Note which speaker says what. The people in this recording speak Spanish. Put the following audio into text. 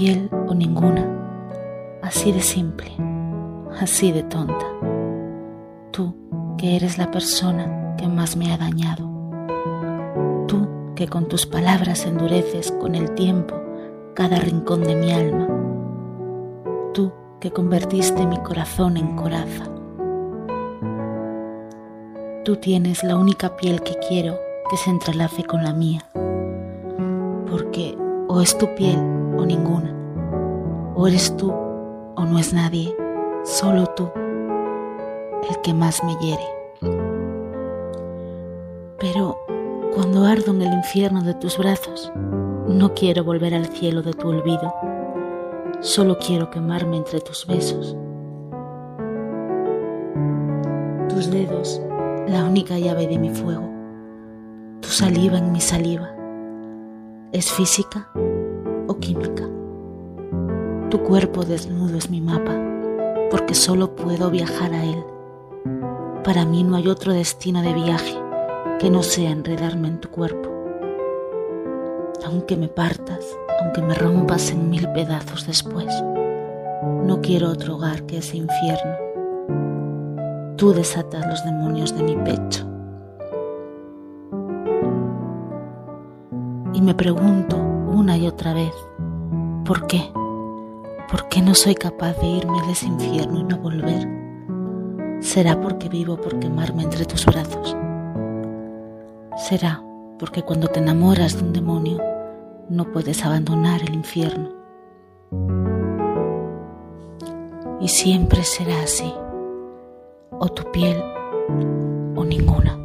Speaker 1: piel o ninguna, así de simple, así de tonta. Tú que eres la persona que más me ha dañado. Tú que con tus palabras endureces con el tiempo cada rincón de mi alma. Tú que convertiste mi corazón en coraza. Tú tienes la única piel que quiero que se entrelace con la mía, porque o es tu piel o ninguna, o eres tú o no es nadie, solo tú, el que más me hiere. Pero cuando ardo en el infierno de tus brazos, no quiero volver al cielo de tu olvido, solo quiero quemarme entre tus besos. Tus dedos, la única llave de mi fuego, tu saliva en mi saliva, ¿es física química? Tu cuerpo desnudo es mi mapa, porque solo puedo viajar a él. Para mí no hay otro destino de viaje que no sea enredarme en tu cuerpo aunque me partas, aunque me rompas en mil pedazos después. No quiero otro hogar que ese infierno. Tú desatas los demonios de mi pecho. Y me pregunto una y otra vez, ¿por qué? ¿Por qué no soy capaz de irme de ese infierno y no volver? ¿Será porque vivo por quemarme entre tus brazos? ¿Será porque cuando te enamoras de un demonio no puedes abandonar el infierno. Y siempre será así, o tu piel o ninguna.